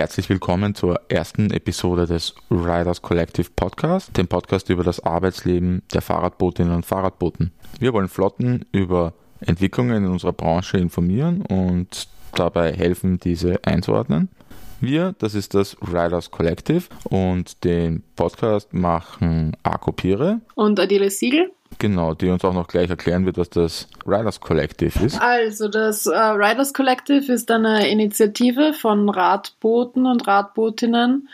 Herzlich willkommen zur ersten Episode des Riders Collective Podcast, dem Podcast über das Arbeitsleben der Fahrradbootinnen und Fahrradbooten. Wir wollen Flotten über Entwicklungen in unserer Branche informieren und dabei helfen, diese einzuordnen. Wir, das ist das Riders Collective und den Podcast machen Arco Pire und Adele Siegel. Genau, die uns auch noch gleich erklären wird, was das Riders Collective ist. Also, das äh, Riders Collective ist eine Initiative von Radbooten und Radbootinnen,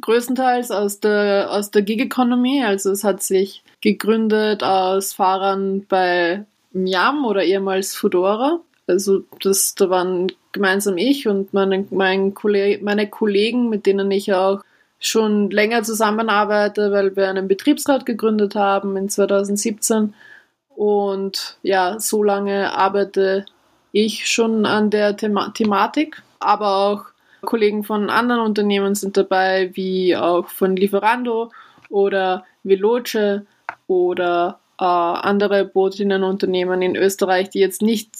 größtenteils aus der, aus der Gig Economy. Also, es hat sich gegründet aus Fahrern bei Miam oder ehemals Fudora. Also, das, da waren gemeinsam ich und meine, mein Kolleg meine Kollegen, mit denen ich auch schon länger zusammenarbeite, weil wir einen Betriebsrat gegründet haben in 2017. Und ja, so lange arbeite ich schon an der Thema Thematik, aber auch Kollegen von anderen Unternehmen sind dabei, wie auch von Lieferando oder Veloce oder äh, andere Bootinnenunternehmen in Österreich, die jetzt nicht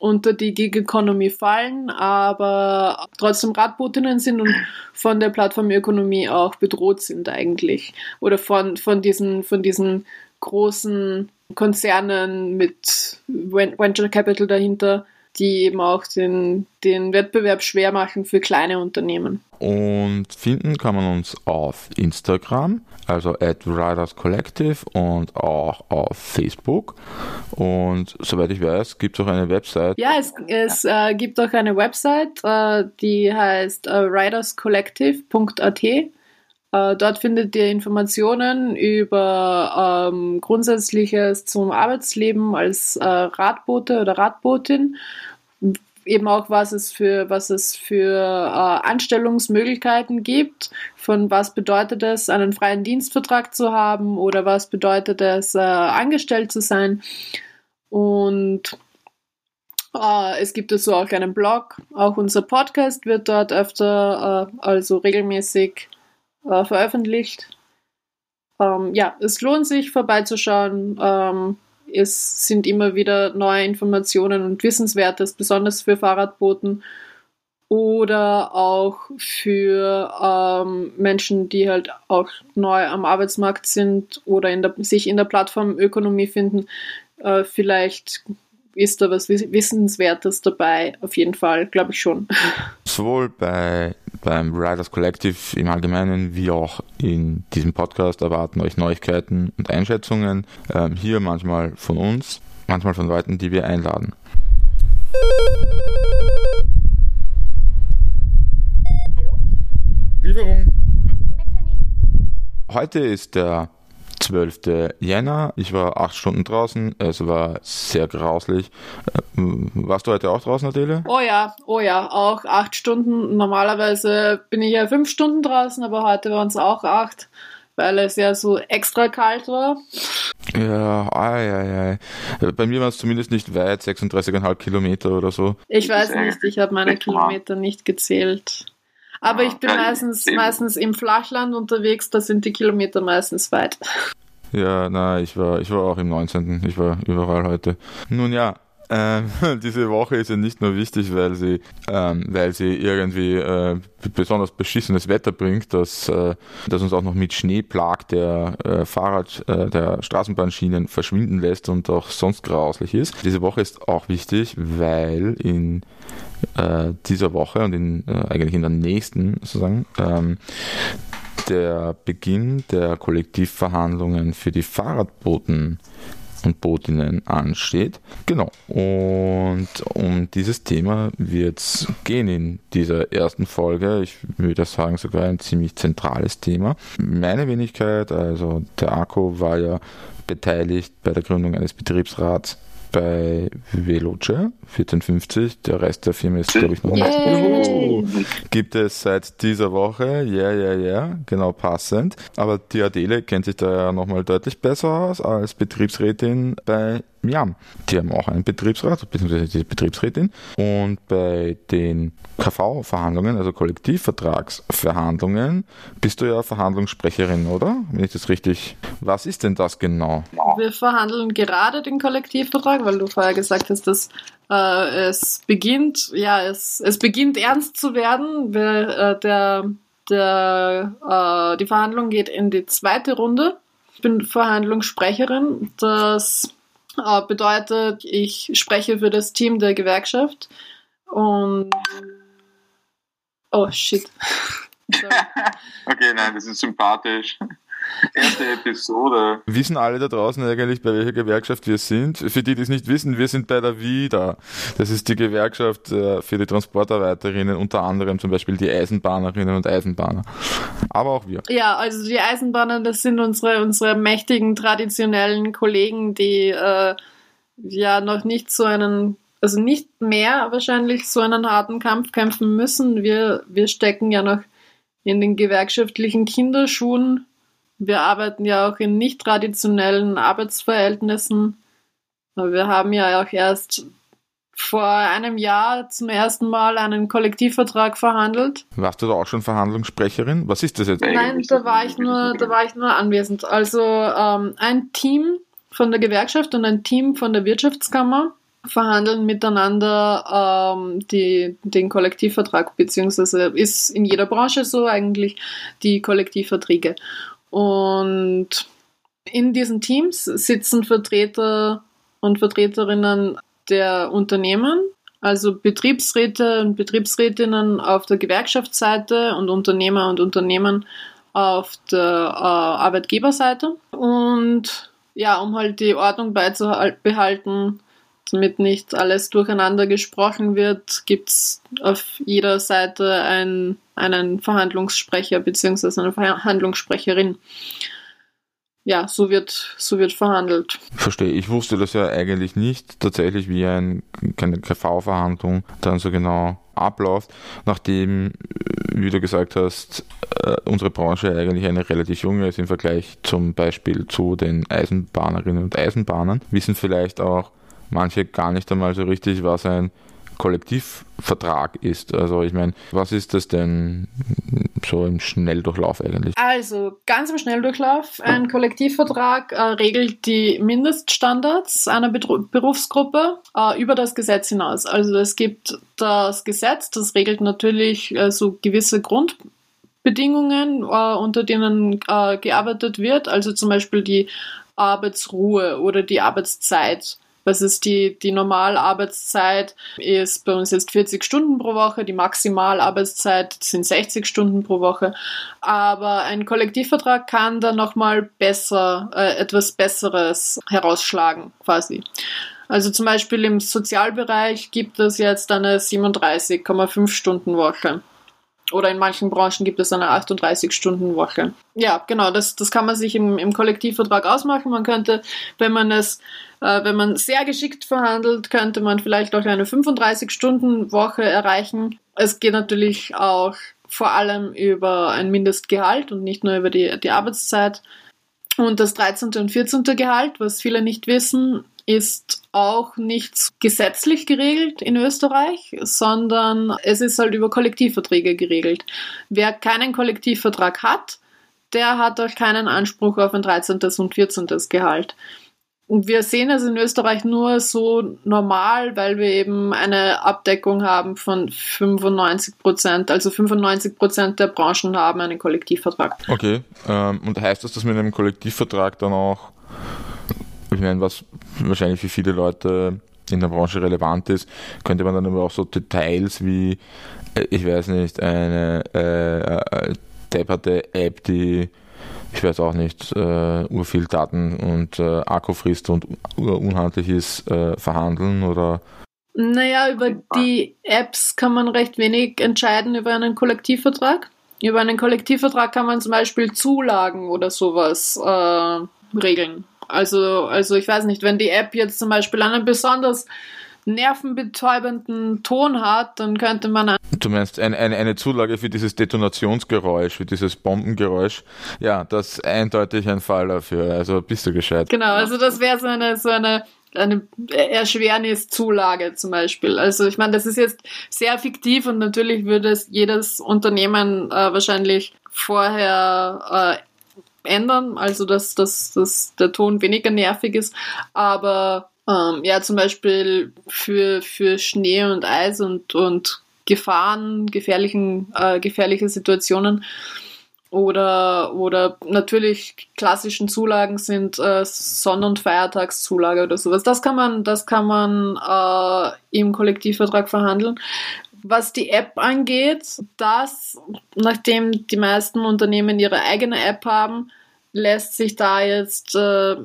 unter die Gig Economy fallen, aber trotzdem Radbootinnen sind und von der Plattformökonomie auch bedroht sind eigentlich. Oder von, von, diesen, von diesen großen Konzernen mit Venture Capital dahinter, die eben auch den, den Wettbewerb schwer machen für kleine Unternehmen. Und finden kann man uns auf Instagram, also at Riders Collective und auch auf Facebook. Und soweit ich weiß, gibt es auch eine Website. Ja, es, es äh, gibt auch eine Website, äh, die heißt äh, riderscollective.at. Äh, dort findet ihr Informationen über ähm, Grundsätzliches zum Arbeitsleben als äh, Radbote oder Radbotin. Eben auch, was es für, was es für äh, Anstellungsmöglichkeiten gibt, von was bedeutet es, einen freien Dienstvertrag zu haben oder was bedeutet es, äh, angestellt zu sein. Und äh, es gibt dazu auch einen Blog, auch unser Podcast wird dort öfter, äh, also regelmäßig äh, veröffentlicht. Ähm, ja, es lohnt sich vorbeizuschauen. Ähm, es sind immer wieder neue Informationen und Wissenswertes, besonders für Fahrradboten oder auch für ähm, Menschen, die halt auch neu am Arbeitsmarkt sind oder in der, sich in der Plattformökonomie finden. Äh, vielleicht ist da was Wissenswertes dabei, auf jeden Fall, glaube ich schon. Sowohl bei beim Riders Collective im Allgemeinen wie auch in diesem Podcast erwarten euch Neuigkeiten und Einschätzungen. Ähm, hier manchmal von uns, manchmal von Leuten, die wir einladen. Hallo? Lieferung. Heute ist der 12. Jänner. Ich war acht Stunden draußen. Es war sehr grauslich. Äh, warst du heute auch draußen, Adele? Oh ja, oh ja, auch acht Stunden. Normalerweise bin ich ja fünf Stunden draußen, aber heute waren es auch acht, weil es ja so extra kalt war. Ja, ai, ai, ai. Bei mir war es zumindest nicht weit, 36,5 Kilometer oder so. Ich weiß nicht, ich habe meine Kilometer nicht gezählt. Aber ich bin meistens, meistens im Flachland unterwegs, da sind die Kilometer meistens weit. Ja, na, ich war, ich war auch im 19. Ich war überall heute. Nun ja, äh, diese Woche ist ja nicht nur wichtig, weil sie, ähm, weil sie irgendwie äh, besonders beschissenes Wetter bringt, dass, äh, dass uns auch noch mit Schnee plagt, der äh, Fahrrad, äh, der Straßenbahnschienen verschwinden lässt und auch sonst grauslich ist. Diese Woche ist auch wichtig, weil in äh, dieser Woche und in, äh, eigentlich in der nächsten sozusagen ähm, der Beginn der Kollektivverhandlungen für die Fahrradboten und Botinnen ansteht. Genau. Und um dieses Thema wird es gehen in dieser ersten Folge. Ich würde sagen, sogar ein ziemlich zentrales Thema. Meine Wenigkeit, also der Akku, war ja beteiligt bei der Gründung eines Betriebsrats bei Veloce 1450. Der Rest der Firma ist, glaube ich, noch nicht. Gibt es seit dieser Woche. Ja, ja, ja. Genau passend. Aber die Adele kennt sich da ja nochmal deutlich besser aus als Betriebsrätin bei ja, die haben auch einen Betriebsrat, beziehungsweise die Betriebsrätin. Und bei den KV-Verhandlungen, also Kollektivvertragsverhandlungen, bist du ja Verhandlungssprecherin, oder? Wenn ich das richtig. Was ist denn das genau? Wir verhandeln gerade den Kollektivvertrag, weil du vorher gesagt hast, dass Äh, es beginnt, ja, es, es beginnt ernst zu werden. Der, äh, der, der, äh, die Verhandlung geht in die zweite Runde. Ich bin Verhandlungssprecherin. Das äh, bedeutet, ich spreche für das Team der Gewerkschaft und oh shit. okay, nein, das ist sympathisch. Erste Episode. Wissen alle da draußen eigentlich, bei welcher Gewerkschaft wir sind? Für die, die es nicht wissen, wir sind bei der WIDA. Das ist die Gewerkschaft äh, für die Transportarbeiterinnen, unter anderem zum Beispiel die Eisenbahnerinnen und Eisenbahner. Aber auch wir. Ja, also die Eisenbahner, das sind unsere, unsere mächtigen, traditionellen Kollegen, die äh, ja noch nicht so einen also nicht mehr wahrscheinlich so einen harten Kampf kämpfen müssen. Wir, wir stecken ja noch in den gewerkschaftlichen Kinderschuhen wir arbeiten ja auch in nicht traditionellen Arbeitsverhältnissen. Wir haben ja auch erst vor einem Jahr zum ersten Mal einen Kollektivvertrag verhandelt. Warst du da auch schon Verhandlungssprecherin? Was ist das jetzt? Nein, da war ich nur, da war ich nur anwesend. Also ähm, ein Team von der Gewerkschaft und ein Team von der Wirtschaftskammer verhandeln miteinander ähm, die, den Kollektivvertrag, beziehungsweise ist in jeder Branche so eigentlich die Kollektivverträge. Und in diesen Teams sitzen Vertreter und Vertreterinnen der Unternehmen, also Betriebsräte und Betriebsrätinnen auf der Gewerkschaftsseite und Unternehmer und Unternehmen auf der äh, Arbeitgeberseite. Und ja, um halt die Ordnung beizubehalten, damit nicht alles durcheinander gesprochen wird, gibt es auf jeder Seite ein, einen Verhandlungssprecher bzw. eine Verhandlungssprecherin. Ja, so wird, so wird verhandelt. Verstehe. Ich wusste das ja eigentlich nicht, tatsächlich, wie ein, keine KV-Verhandlung dann so genau abläuft, nachdem, wie du gesagt hast, äh, unsere Branche eigentlich eine relativ junge ist im Vergleich zum Beispiel zu den Eisenbahnerinnen und Eisenbahnern, wissen vielleicht auch manche gar nicht einmal so richtig, was ein Kollektivvertrag ist. Also ich meine, was ist das denn so im Schnelldurchlauf eigentlich? Also ganz im Schnelldurchlauf, ein Kollektivvertrag äh, regelt die Mindeststandards einer Bedru Berufsgruppe äh, über das Gesetz hinaus. Also es gibt das Gesetz, das regelt natürlich äh, so gewisse Grundbedingungen, äh, unter denen äh, gearbeitet wird, also zum Beispiel die Arbeitsruhe oder die Arbeitszeit was ist die, die Normalarbeitszeit? Ist bei uns jetzt 40 Stunden pro Woche, die Maximalarbeitszeit sind 60 Stunden pro Woche. Aber ein Kollektivvertrag kann dann nochmal besser, äh, etwas Besseres herausschlagen, quasi. Also zum Beispiel im Sozialbereich gibt es jetzt eine 37,5 Stunden Woche. Oder in manchen Branchen gibt es eine 38-Stunden-Woche. Ja, genau, das, das kann man sich im, im Kollektivvertrag ausmachen. Man könnte, wenn man es, äh, wenn man sehr geschickt verhandelt, könnte man vielleicht auch eine 35-Stunden-Woche erreichen. Es geht natürlich auch vor allem über ein Mindestgehalt und nicht nur über die, die Arbeitszeit. Und das 13. und 14. Gehalt, was viele nicht wissen, ist auch nicht gesetzlich geregelt in Österreich, sondern es ist halt über Kollektivverträge geregelt. Wer keinen Kollektivvertrag hat, der hat auch keinen Anspruch auf ein 13. und 14. Gehalt. Und wir sehen es in Österreich nur so normal, weil wir eben eine Abdeckung haben von 95 Prozent. Also 95 Prozent der Branchen haben einen Kollektivvertrag. Okay. Ähm, und heißt das, dass mit einem Kollektivvertrag dann auch ich meine, was wahrscheinlich für viele Leute in der Branche relevant ist, könnte man dann aber auch so Details wie, äh, ich weiß nicht, eine äh, äh, depperte App, die ich weiß auch nicht, äh, urviel Daten und äh, Akku frisst und unhandlich ist, äh, verhandeln oder? Naja, über die Apps kann man recht wenig entscheiden über einen Kollektivvertrag. Über einen Kollektivvertrag kann man zum Beispiel Zulagen oder sowas äh, regeln. Also, also ich weiß nicht, wenn die App jetzt zum Beispiel einen besonders nervenbetäubenden Ton hat, dann könnte man. Du meinst ein, ein, eine Zulage für dieses Detonationsgeräusch, für dieses Bombengeräusch. Ja, das ist eindeutig ein Fall dafür. Also bist du gescheit. Genau, also das wäre so eine, so eine, eine Erschwerniszulage zum Beispiel. Also ich meine, das ist jetzt sehr fiktiv und natürlich würde es jedes Unternehmen äh, wahrscheinlich vorher äh, ändern, also dass, dass, dass der Ton weniger nervig ist. Aber Ähm, ja, zum Beispiel für, für Schnee und Eis und, und Gefahren, gefährlichen, äh, gefährliche Situationen oder, oder natürlich klassischen Zulagen sind äh, Sonn- und Feiertagszulage oder sowas. Das kann man, das kann man äh, im Kollektivvertrag verhandeln. Was die App angeht, das, nachdem die meisten Unternehmen ihre eigene App haben, lässt sich da jetzt äh,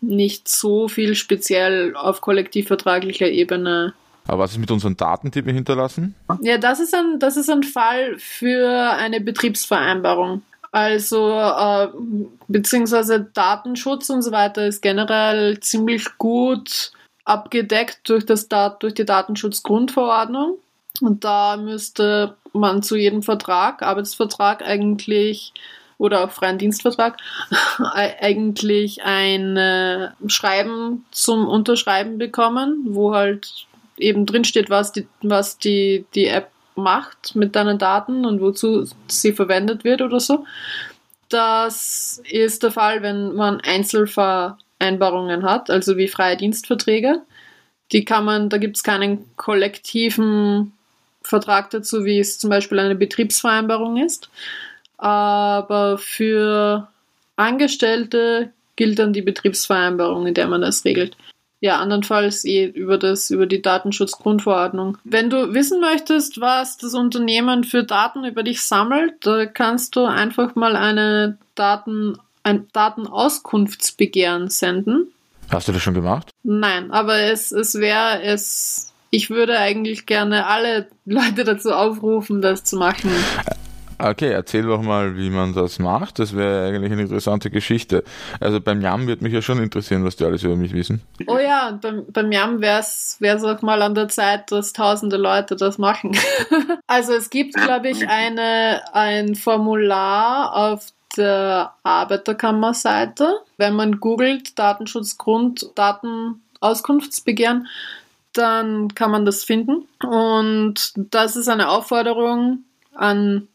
nicht so viel speziell auf kollektivvertraglicher Ebene aber was ist mit unseren Daten, die wir hinterlassen? Ja, das ist ein, das ist ein Fall für eine Betriebsvereinbarung. Also äh, beziehungsweise Datenschutz und so weiter ist generell ziemlich gut abgedeckt durch, das durch die Datenschutzgrundverordnung. Und da müsste man zu jedem Vertrag, Arbeitsvertrag eigentlich oder auch freien Dienstvertrag eigentlich ein äh, Schreiben zum Unterschreiben bekommen, wo halt eben drinsteht, was die, was die, die App macht mit deinen Daten und wozu sie verwendet wird oder so. Das ist der Fall, wenn man Einzelvereinbarungen hat, also wie freie Dienstverträge. Die kann man, da gibt es keinen kollektiven Vertrag dazu, wie es zum Beispiel eine Betriebsvereinbarung ist. Aber für Angestellte gilt dann die Betriebsvereinbarung, in der man das regelt. Ja, andernfalls eh über das, über die Datenschutzgrundverordnung. Wenn du wissen möchtest, was das Unternehmen für Daten über dich sammelt, da kannst du einfach mal eine Daten, ein Datenauskunftsbegehren senden. Hast du das schon gemacht? Nein, aber es, es wäre es. Ich würde eigentlich gerne alle Leute dazu aufrufen, das zu machen. Okay, erzähl doch mal, wie man das macht. Das wäre eigentlich eine interessante Geschichte. Also beim Jam wird mich ja schon interessieren, was die alles über mich wissen. Oh ja, beim, beim Jam wäre es auch mal an der Zeit, dass tausende Leute das machen. also es gibt, glaube ich, eine, ein Formular auf der Arbeiterkammerseite. Wenn man googelt Datenschutzgrund, Datenauskunftsbegehren, dann kann man das finden. Und das ist eine Aufforderung an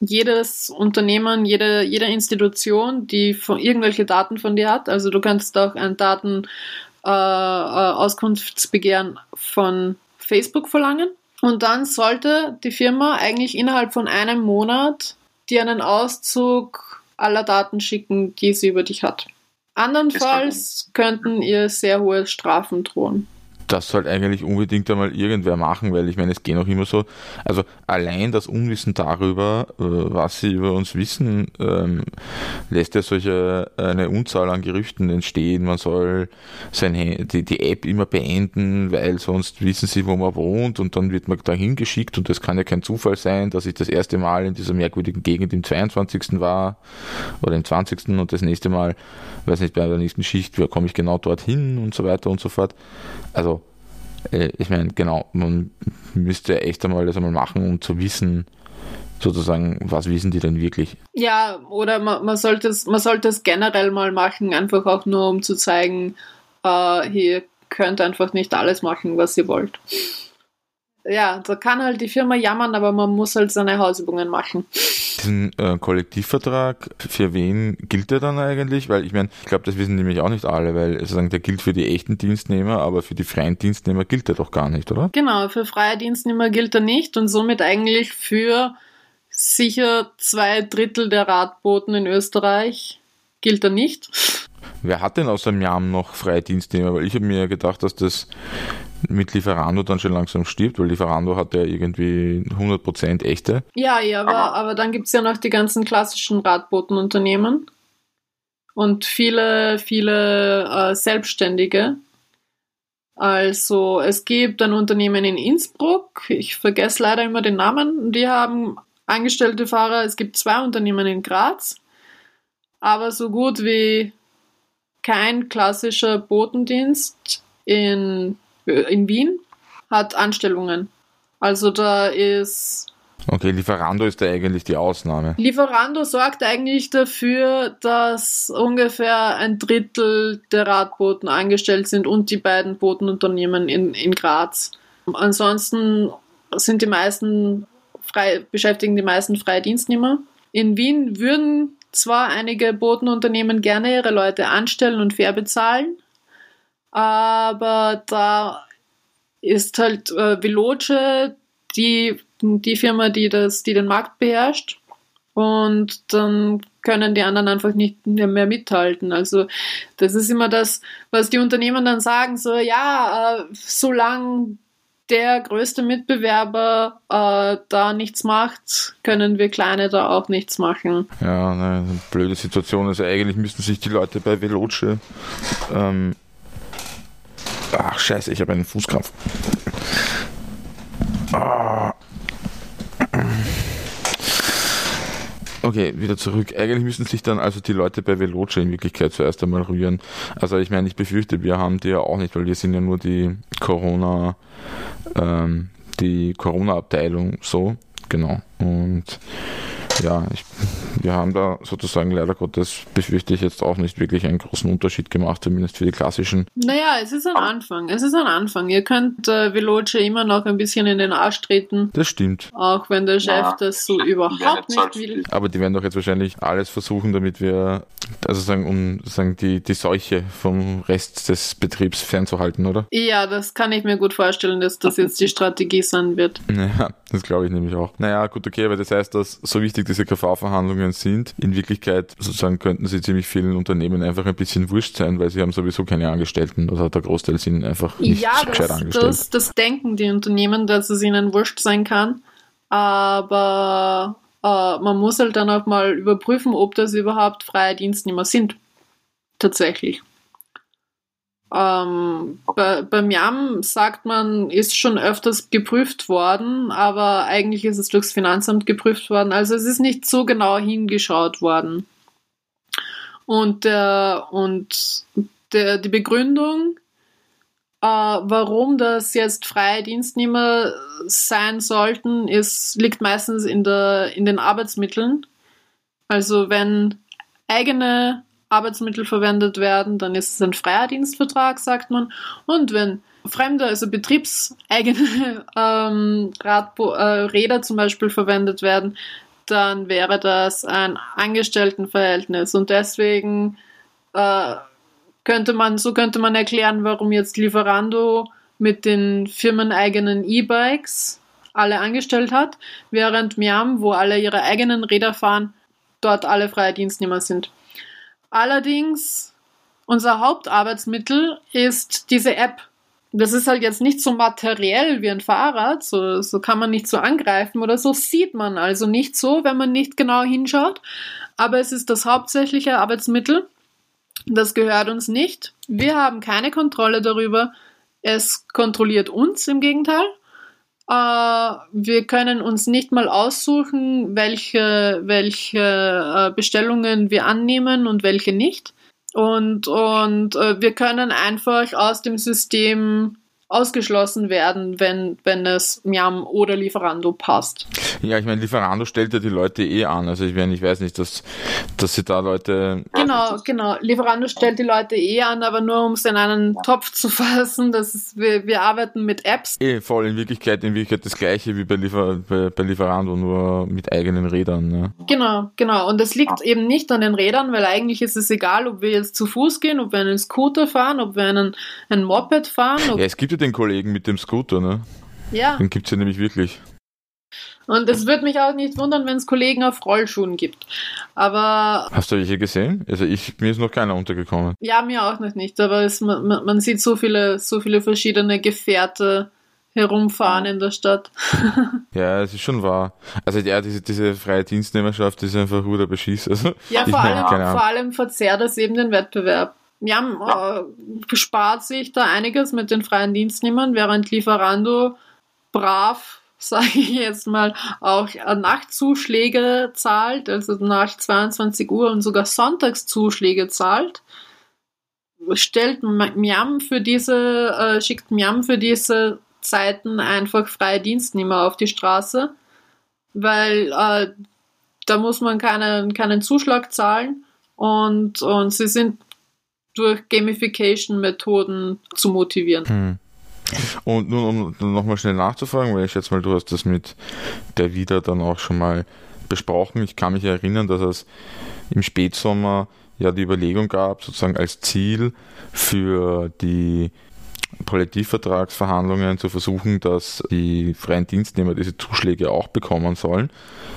jedes Unternehmen, jede, jede Institution, die von, irgendwelche Daten von dir hat. Also du kannst auch ein Datenauskunftsbegehren äh, von Facebook verlangen. Und dann sollte die Firma eigentlich innerhalb von einem Monat dir einen Auszug aller Daten schicken, die sie über dich hat. Andernfalls könnten ihr sehr hohe Strafen drohen das sollte eigentlich unbedingt einmal irgendwer machen, weil ich meine, es gehen auch immer so, also allein das Unwissen darüber, äh, was sie über uns wissen, ähm, lässt ja solche eine Unzahl an Gerüchten entstehen. Man soll sein, die, die App immer beenden, weil sonst wissen sie, wo man wohnt und dann wird man dahin geschickt und das kann ja kein Zufall sein, dass ich das erste Mal in dieser merkwürdigen Gegend im 22. war oder im 20. und das nächste Mal, weiß nicht, bei der nächsten Schicht, komme ich genau dorthin und so weiter und so fort. Also äh, ich meine, genau, man müsste echt einmal das einmal machen, um zu wissen, sozusagen, was wissen die denn wirklich? Ja, oder man, man, sollte es, man sollte es generell mal machen, einfach auch nur, um zu zeigen, äh, ihr könnt einfach nicht alles machen, was ihr wollt ja, da kann halt die Firma jammern, aber man muss halt seine Hausübungen machen. Diesen äh, Kollektivvertrag, für wen gilt der dann eigentlich? Weil ich meine, ich glaube, das wissen nämlich auch nicht alle, weil sozusagen der gilt für die echten Dienstnehmer, aber für die freien Dienstnehmer gilt der doch gar nicht, oder? Genau, für freie Dienstnehmer gilt er nicht und somit eigentlich für sicher zwei Drittel der Radboten in Österreich gilt er nicht. Wer hat denn außer Miam noch freie Dienstnehmer? Weil ich habe mir gedacht, dass das mit Lieferando dann schon langsam stirbt, weil Lieferando hat ja irgendwie 100% echte. Ja, ja, aber, aber dann gibt es ja noch die ganzen klassischen Radbotenunternehmen und viele, viele äh, Selbstständige. Also es gibt ein Unternehmen in Innsbruck, ich vergesse leider immer den Namen, die haben angestellte Fahrer. Es gibt zwei Unternehmen in Graz, aber so gut wie kein klassischer Botendienst in in Wien hat Anstellungen. Also da ist. Okay, Lieferando ist da eigentlich die Ausnahme. Lieferando sorgt eigentlich dafür, dass ungefähr ein Drittel der Radboten angestellt sind und die beiden Botenunternehmen in, in Graz. Ansonsten sind die meisten frei, beschäftigen die meisten freie Dienstnehmer. In Wien würden zwar einige Botenunternehmen gerne ihre Leute anstellen und fair bezahlen, aber da ist halt äh, Veloce die, die Firma, die, das, die den Markt beherrscht. Und dann können die anderen einfach nicht mehr mithalten. Also das ist immer das, was die Unternehmen dann sagen, so ja, äh, solange der größte Mitbewerber äh, da nichts macht, können wir Kleine da auch nichts machen. Ja, eine blöde Situation. Also eigentlich müssten sich die Leute bei Veloce ähm, Ach, scheiße, ich habe einen Fußkrampf. Ah. Okay, wieder zurück. Eigentlich müssen sich dann also die Leute bei Veloce in Wirklichkeit zuerst einmal rühren. Also ich meine, ich befürchte, wir haben die ja auch nicht, weil wir sind ja nur die Corona, ähm, die Corona-Abteilung so, genau. Und ja, ich, wir haben da sozusagen leider Gottes, befürchte ich jetzt auch nicht wirklich einen großen Unterschied gemacht, zumindest für die klassischen. Naja, es ist ein Anfang. Es ist ein Anfang. Ihr könnt äh, Veloce immer noch ein bisschen in den Arsch treten. Das stimmt. Auch wenn der Chef ja, das so überhaupt nicht will. Aber die werden doch jetzt wahrscheinlich alles versuchen, damit wir, also sagen, um sagen, die, die Seuche vom Rest des Betriebs fernzuhalten, oder? Ja, das kann ich mir gut vorstellen, dass das jetzt die Strategie sein wird. Naja, das glaube ich nämlich auch. Naja, gut, okay, aber das heißt, dass so wichtig diese KV-Verhandlungen sind. In Wirklichkeit sozusagen könnten sie ziemlich vielen Unternehmen einfach ein bisschen wurscht sein, weil sie haben sowieso keine Angestellten oder der Großteil sind einfach nicht ja, gescheit das, angestellt. Das, das denken die Unternehmen, dass es ihnen wurscht sein kann. Aber äh, man muss halt dann auch mal überprüfen, ob das überhaupt freie Dienstnehmer sind. Tatsächlich. Ähm, bei, beim YAM sagt man, ist schon öfters geprüft worden, aber eigentlich ist es durchs Finanzamt geprüft worden. Also es ist nicht so genau hingeschaut worden. Und, der, und der, die Begründung, äh, warum das jetzt freie Dienstnehmer sein sollten, ist, liegt meistens in, der, in den Arbeitsmitteln. Also wenn eigene Arbeitsmittel verwendet werden, dann ist es ein freier Dienstvertrag, sagt man. Und wenn fremde, also betriebseigene ähm, Radbo äh, Räder zum Beispiel verwendet werden, dann wäre das ein Angestelltenverhältnis. Und deswegen äh, könnte man, so könnte man erklären, warum jetzt Lieferando mit den firmeneigenen E-Bikes alle angestellt hat, während Miam, wo alle ihre eigenen Räder fahren, dort alle freie Dienstnehmer sind. Allerdings, unser Hauptarbeitsmittel ist diese App. Das ist halt jetzt nicht so materiell wie ein Fahrrad, so, so kann man nicht so angreifen oder so sieht man also nicht so, wenn man nicht genau hinschaut. Aber es ist das hauptsächliche Arbeitsmittel. Das gehört uns nicht. Wir haben keine Kontrolle darüber. Es kontrolliert uns im Gegenteil. Äh, wir können uns nicht mal aussuchen, welche, welche äh, Bestellungen wir annehmen und welche nicht. Und, und äh, wir können einfach aus dem System ausgeschlossen werden, wenn, wenn es Miam oder Lieferando passt. Ja, ich meine, Lieferando stellt ja die Leute eh an. Also ich, meine, ich weiß nicht, dass, dass sie da Leute. Genau, genau. Lieferando stellt die Leute eh an, aber nur um es in einen Topf zu fassen. Das ist, wir, wir arbeiten mit Apps. Eh, voll in Wirklichkeit, in Wirklichkeit das gleiche wie bei, Liefer, bei, bei Lieferando, nur mit eigenen Rädern. Ne? Genau, genau. Und das liegt eben nicht an den Rädern, weil eigentlich ist es egal, ob wir jetzt zu Fuß gehen, ob wir einen Scooter fahren, ob wir einen, ein Moped fahren. ja, es gibt den Kollegen mit dem Scooter, ne? Ja. Den gibt es ja nämlich wirklich. Und es würde mich auch nicht wundern, wenn es Kollegen auf Rollschuhen gibt. Aber. Hast du welche gesehen? Also ich, mir ist noch keiner untergekommen. Ja, mir auch noch nicht, aber es, man, man sieht so viele, so viele verschiedene Gefährte herumfahren in der Stadt. ja, es ist schon wahr. Also ja, diese, diese freie Dienstnehmerschaft ist einfach guter Beschiss. Also, ja, vor allem, vor allem verzerrt das eben den Wettbewerb ja, äh, spart sich da einiges mit den freien Dienstnehmern, während Lieferando brav, sage ich jetzt mal, auch Nachtzuschläge zahlt, also nach 22 Uhr und sogar Sonntagszuschläge zahlt. Stellt Miam für diese, äh, schickt Miam für diese Zeiten einfach freie Dienstnehmer auf die Straße, weil äh, da muss man keinen, keinen Zuschlag zahlen und, und sie sind durch Gamification-Methoden zu motivieren. Hm. Und nun, um nochmal schnell nachzufragen, weil ich schätze mal, du hast das mit der Wieder dann auch schon mal besprochen. Ich kann mich erinnern, dass es im Spätsommer ja die Überlegung gab, sozusagen als Ziel für die Kollektivvertragsverhandlungen zu versuchen, dass die freien Dienstnehmer diese Zuschläge auch bekommen sollen.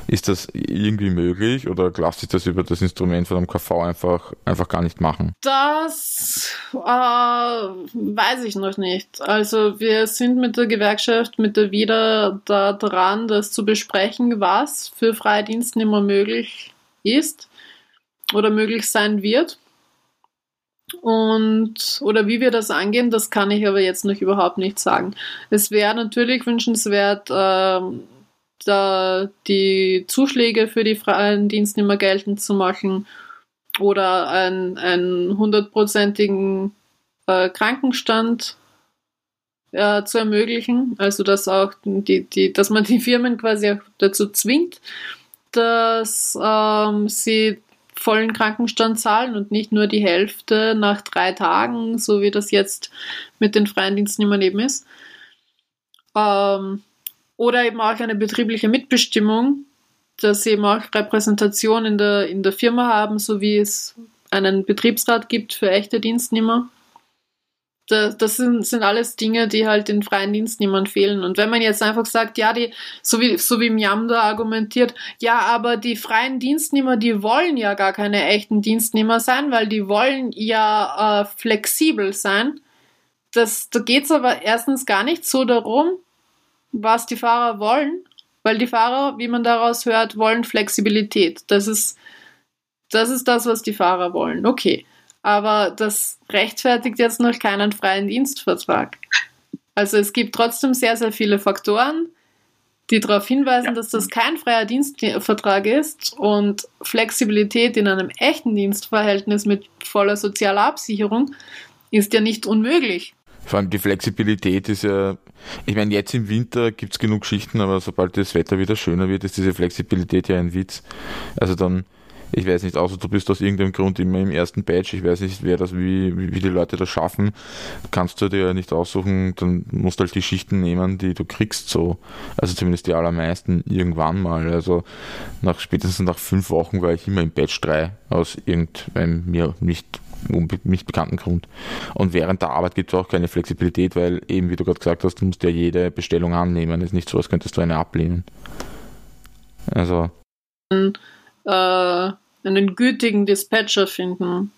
Ist das irgendwie möglich oder lässt sich das über das Instrument von einem KV einfach, einfach gar nicht machen? Das äh, weiß ich noch nicht. Also wir sind mit der Gewerkschaft, mit der wieder da dran, das zu besprechen, was für freie Dienstnehmer möglich ist oder möglich sein wird. Und oder wie wir das angehen, das kann ich aber jetzt noch überhaupt nicht sagen. Es wäre natürlich wünschenswert, äh, da die Zuschläge für die freien Dienstnehmer geltend zu machen oder einen hundertprozentigen äh, Krankenstand äh, zu ermöglichen. Also dass auch die, die, dass man die Firmen quasi auch dazu zwingt, dass ähm, sie vollen Krankenstand zahlen und nicht nur die Hälfte nach drei Tagen, so wie das jetzt mit den freien Dienstnehmern eben ist. Ähm, oder eben auch eine betriebliche Mitbestimmung, dass sie eben auch Repräsentation in der, in der Firma haben, so wie es einen Betriebsrat gibt für echte Dienstnehmer das, das sind, sind alles Dinge, die halt den freien Dienstnehmern fehlen. Und wenn man jetzt einfach sagt, ja, die, so wie, so wie Miam da argumentiert, ja, aber die freien Dienstnehmer, die wollen ja gar keine echten Dienstnehmer sein, weil die wollen ja äh, flexibel sein. Das, da geht es aber erstens gar nicht so darum, was die Fahrer wollen, weil die Fahrer, wie man daraus hört, wollen Flexibilität. Das ist, das ist das, was die Fahrer wollen. Okay aber das rechtfertigt jetzt noch keinen freien Dienstvertrag. Also es gibt trotzdem sehr, sehr viele Faktoren, die darauf hinweisen, ja. dass das kein freier Dienstvertrag ist und Flexibilität in einem echten Dienstverhältnis mit voller sozialer Absicherung ist ja nicht unmöglich. Vor allem die Flexibilität ist ja, ich meine, jetzt im Winter gibt es genug Schichten, aber sobald das Wetter wieder schöner wird, ist diese Flexibilität ja ein Witz. Also dann ich weiß nicht, außer du bist aus irgendeinem Grund immer im ersten Batch, ich weiß nicht, wer das, wie, wie die Leute das schaffen, kannst du dir nicht aussuchen, dann musst du halt die Schichten nehmen, die du kriegst, so. Also zumindest die allermeisten irgendwann mal. Also nach spätestens nach fünf Wochen war ich immer im Batch 3 aus irgendeinem mir nicht nicht bekannten Grund. Und während der Arbeit gibt es auch keine Flexibilität, weil eben, wie du gerade gesagt hast, du musst ja jede Bestellung annehmen. Es ist nicht so, als könntest du eine ablehnen. Also. Äh, einen gütigen Dispatcher finden.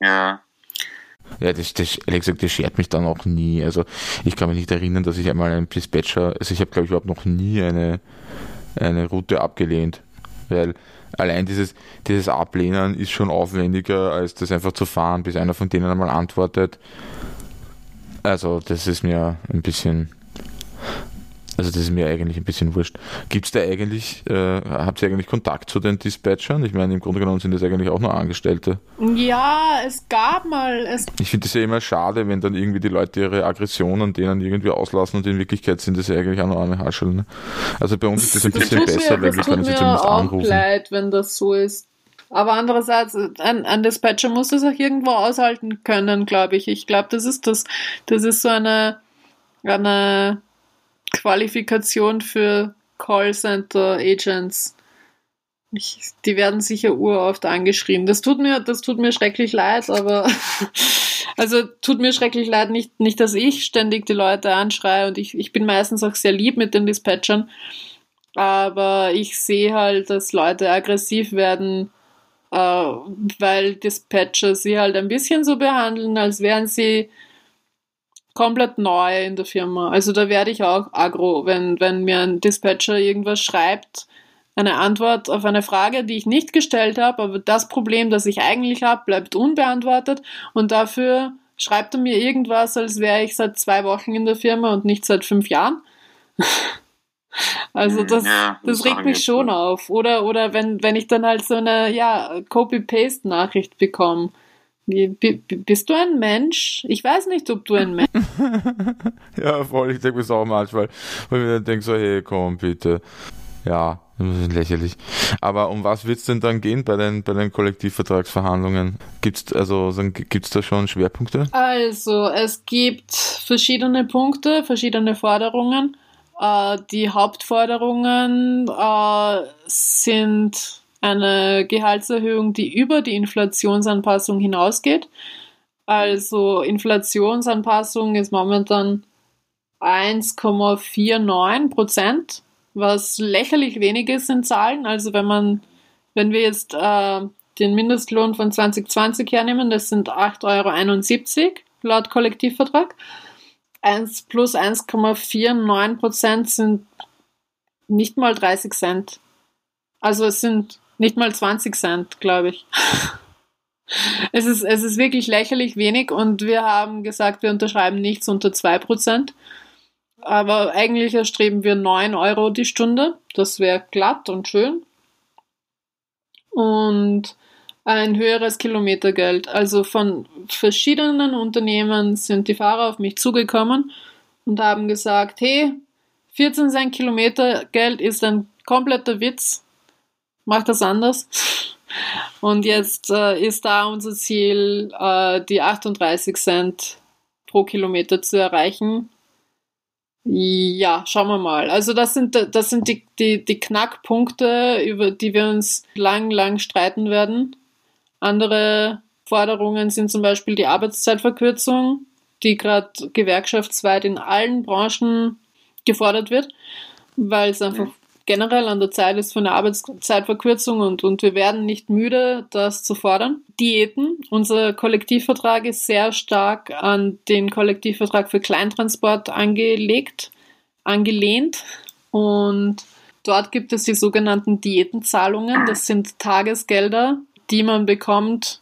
Ja. Ja, das, das, ehrlich gesagt, das schert mich dann auch nie. Also ich kann mich nicht erinnern, dass ich einmal einen Dispatcher, also ich habe glaube ich überhaupt noch nie eine, eine Route abgelehnt. Weil allein dieses, dieses Ablehnen ist schon aufwendiger, als das einfach zu fahren, bis einer von denen einmal antwortet. Also das ist mir ein bisschen also das ist mir eigentlich ein bisschen wurscht. Gibt es da eigentlich, äh, habt ihr eigentlich Kontakt zu den Dispatchern? Ich meine, im Grunde genommen sind das eigentlich auch nur Angestellte. Ja, es gab mal. Es ich finde es ja immer schade, wenn dann irgendwie die Leute ihre Aggression an denen irgendwie auslassen und in Wirklichkeit sind das ja eigentlich auch nur arme Haschel. Ne? Also bei uns ist das ein bisschen besser, mir, weil wir können sie zumindest auch anrufen. leid, wenn das so ist. Aber andererseits, ein, ein Dispatcher muss das auch irgendwo aushalten können, glaube ich. Ich glaube, das ist das. Das ist so eine, eine Qualifikation für Callcenter Agents. Ich, die werden sicher uroft angeschrieben. Das tut mir, das tut mir schrecklich leid, aber also tut mir schrecklich leid, nicht, nicht, dass ich ständig die Leute anschreie und ich, ich bin meistens auch sehr lieb mit den Dispatchern, aber ich sehe halt, dass Leute aggressiv werden, äh, weil Dispatcher sie halt ein bisschen so behandeln, als wären sie komplett neu in der Firma. Also da werde ich auch aggro, wenn, wenn mir ein Dispatcher irgendwas schreibt, eine Antwort auf eine Frage, die ich nicht gestellt habe, aber das Problem, das ich eigentlich habe, bleibt unbeantwortet und dafür schreibt er mir irgendwas, als wäre ich seit zwei Wochen in der Firma und nicht seit fünf Jahren. Also das, ja, das, das regt mich schon auf. Oder, oder wenn, wenn ich dann halt so eine ja, Copy-Paste-Nachricht bekomme. Bist du ein Mensch? Ich weiß nicht, ob du ein Mensch bist. ja, voll. Ich denke mir auch manchmal, weil ich mir dann denke so, hey, komm bitte. Ja, lächerlich. Aber um was wird es denn dann gehen bei den, bei den Kollektivvertragsverhandlungen? Gibt es also, gibt's da schon Schwerpunkte? Also, es gibt verschiedene Punkte, verschiedene Forderungen. Äh, die Hauptforderungen äh, sind eine Gehaltserhöhung, die über die Inflationsanpassung hinausgeht. Also Inflationsanpassung ist momentan 1,49 Prozent, was lächerlich wenig ist in Zahlen. Also wenn man, wenn wir jetzt äh, den Mindestlohn von 2020 hernehmen, das sind 8,71 Euro laut Kollektivvertrag. 1 plus 1,49 Prozent sind nicht mal 30 Cent. Also es sind nicht mal 20 Cent, glaube ich. es, ist, es ist wirklich lächerlich wenig und wir haben gesagt, wir unterschreiben nichts unter 2 Prozent. Aber eigentlich erstreben wir 9 Euro die Stunde. Das wäre glatt und schön. Und ein höheres Kilometergeld. Also von verschiedenen Unternehmen sind die Fahrer auf mich zugekommen und haben gesagt, hey, 14 Cent Kilometergeld ist ein kompletter Witz. Mach das anders. Und jetzt äh, ist da unser Ziel, äh, die 38 Cent pro Kilometer zu erreichen. Ja, schauen wir mal. Also das sind, das sind die, die, die Knackpunkte, über die wir uns lang, lang streiten werden. Andere Forderungen sind zum Beispiel die Arbeitszeitverkürzung, die gerade gewerkschaftsweit in allen Branchen gefordert wird, weil es einfach generell an der Zeit ist für eine Arbeitszeitverkürzung und, und wir werden nicht müde, das zu fordern. Diäten. Unser Kollektivvertrag ist sehr stark an den Kollektivvertrag für Kleintransport angelegt, angelehnt und dort gibt es die sogenannten Diätenzahlungen. Das sind Tagesgelder, die man bekommt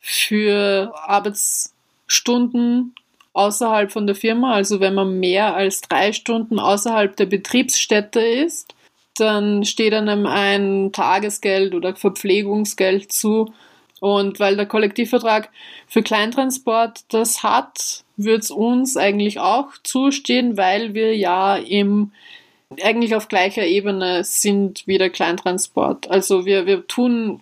für Arbeitsstunden außerhalb von der Firma, also wenn man mehr als drei Stunden außerhalb der Betriebsstätte ist, dann steht einem ein Tagesgeld oder Verpflegungsgeld zu. Und weil der Kollektivvertrag für Kleintransport das hat, wird es uns eigentlich auch zustehen, weil wir ja im eigentlich auf gleicher Ebene sind wie der Kleintransport. Also wir, wir tun,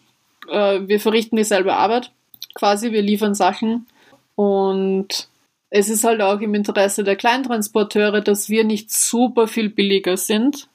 äh, wir verrichten dieselbe Arbeit, quasi, wir liefern Sachen und es ist halt auch im Interesse der Kleintransporteure, dass wir nicht super viel billiger sind,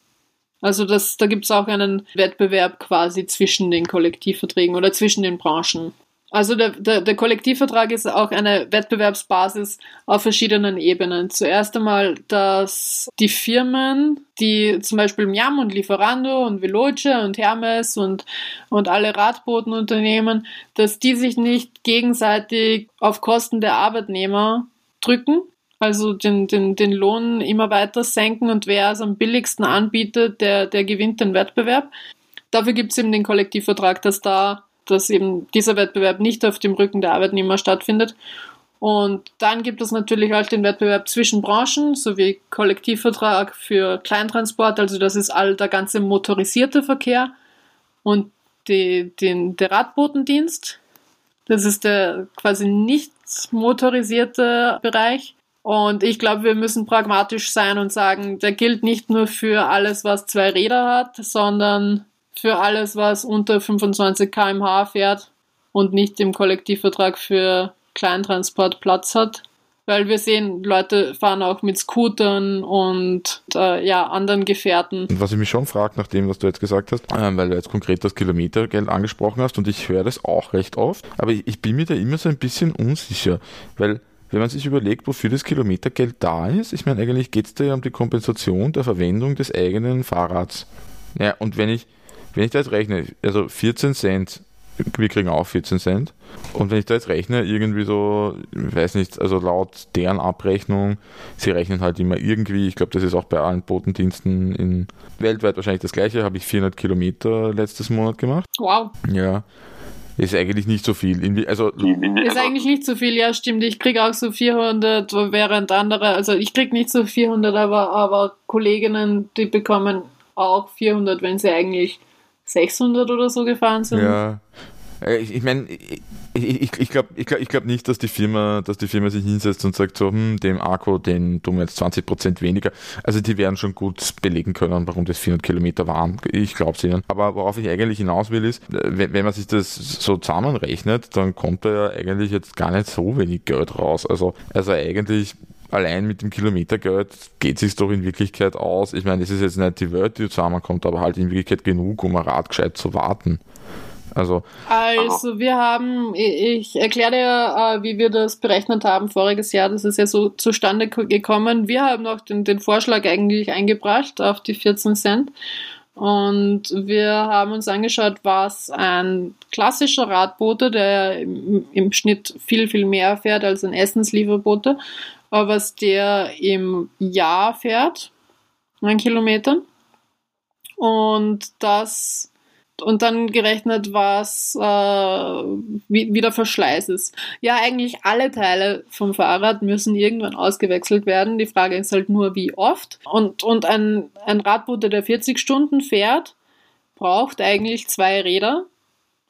also das, da gibt es auch einen Wettbewerb quasi zwischen den Kollektivverträgen oder zwischen den Branchen. Also der, der, der Kollektivvertrag ist auch eine Wettbewerbsbasis auf verschiedenen Ebenen. Zuerst einmal, dass die Firmen, die zum Beispiel Miam und Lieferando und Veloce und Hermes und, und alle Radbotenunternehmen, dass die sich nicht gegenseitig auf Kosten der Arbeitnehmer drücken, also den, den, den Lohn immer weiter senken und wer es am billigsten anbietet, der, der gewinnt den Wettbewerb. Dafür gibt es eben den Kollektivvertrag, dass da, dass eben dieser Wettbewerb nicht auf dem Rücken der Arbeitnehmer stattfindet. Und dann gibt es natürlich auch den Wettbewerb zwischen Branchen, sowie Kollektivvertrag für Kleintransport, also das ist all der ganze motorisierte Verkehr und die, den, der Radbotendienst. Das ist der quasi nicht motorisierte Bereich. Und ich glaube, wir müssen pragmatisch sein und sagen, der gilt nicht nur für alles, was zwei Räder hat, sondern für alles, was unter 25 km/h fährt und nicht im Kollektivvertrag für Kleintransport Platz hat. Weil wir sehen, Leute fahren auch mit Scootern und äh, ja, anderen Gefährten. Was ich mich schon frage, nach dem, was du jetzt gesagt hast, äh, weil du jetzt konkret das Kilometergeld angesprochen hast und ich höre das auch recht oft, aber ich, ich bin mir da immer so ein bisschen unsicher, weil wenn man sich überlegt, wofür das Kilometergeld da ist, ich meine, eigentlich geht es da ja um die Kompensation der Verwendung des eigenen Fahrrads. Ja, und wenn ich, wenn ich da jetzt rechne, also 14 Cent, wir kriegen auch 14 Cent, und wenn ich da jetzt rechne, irgendwie so, ich weiß nicht, also laut deren Abrechnung, sie rechnen halt immer irgendwie, ich glaube, das ist auch bei allen Botendiensten in weltweit wahrscheinlich das gleiche, habe ich 400 Kilometer letztes Monat gemacht. Wow. Ja. Ist eigentlich nicht so viel. Also, ist eigentlich nicht so viel, ja, stimmt. Ich kriege auch so 400, während andere, also ich kriege nicht so 400, aber, aber Kolleginnen, die bekommen auch 400, wenn sie eigentlich 600 oder so gefahren sind. Ja, äh, ich, ich meine, ich, ich, glaube ich glaub, ich glaub nicht, dass die, Firma, dass die Firma sich hinsetzt und sagt so, hm, dem Akku, den tun wir jetzt 20% weniger. Also die werden schon gut belegen können, warum das 400 Kilometer waren. Ich glaube es ihnen. Aber worauf ich eigentlich hinaus will, ist, wenn, wenn man sich das so zusammenrechnet, dann kommt da ja eigentlich jetzt gar nicht so wenig Geld raus. Also, also eigentlich allein mit dem Kilometergeld geht es sich doch in Wirklichkeit aus. Ich meine, das ist jetzt nicht die Welt, die zusammenkommt, aber halt in Wirklichkeit genug, um ein Rad gescheit zu warten. Also, also wir haben, ich erkläre dir, äh, wie wir das berechnet haben voriges Jahr. Das ist ja so zustande gekommen. Wir haben auch den, den Vorschlag eigentlich eingebracht auf die 14 Cent. Und wir haben uns angeschaut, was ein klassischer Radbote, der im, Schnitt viel, viel mehr fährt als ein Essenslieferbote, was der im Jahr fährt, an Kilometern. Und das und dann gerechnet, was äh, wie, wie der Verschleiß ist. Ja, eigentlich alle Teile vom Fahrrad müssen irgendwann ausgewechselt werden. Die Frage ist halt nur, wie oft. Und, und ein, ein Radbote, der 40 Stunden fährt, braucht eigentlich zwei Räder.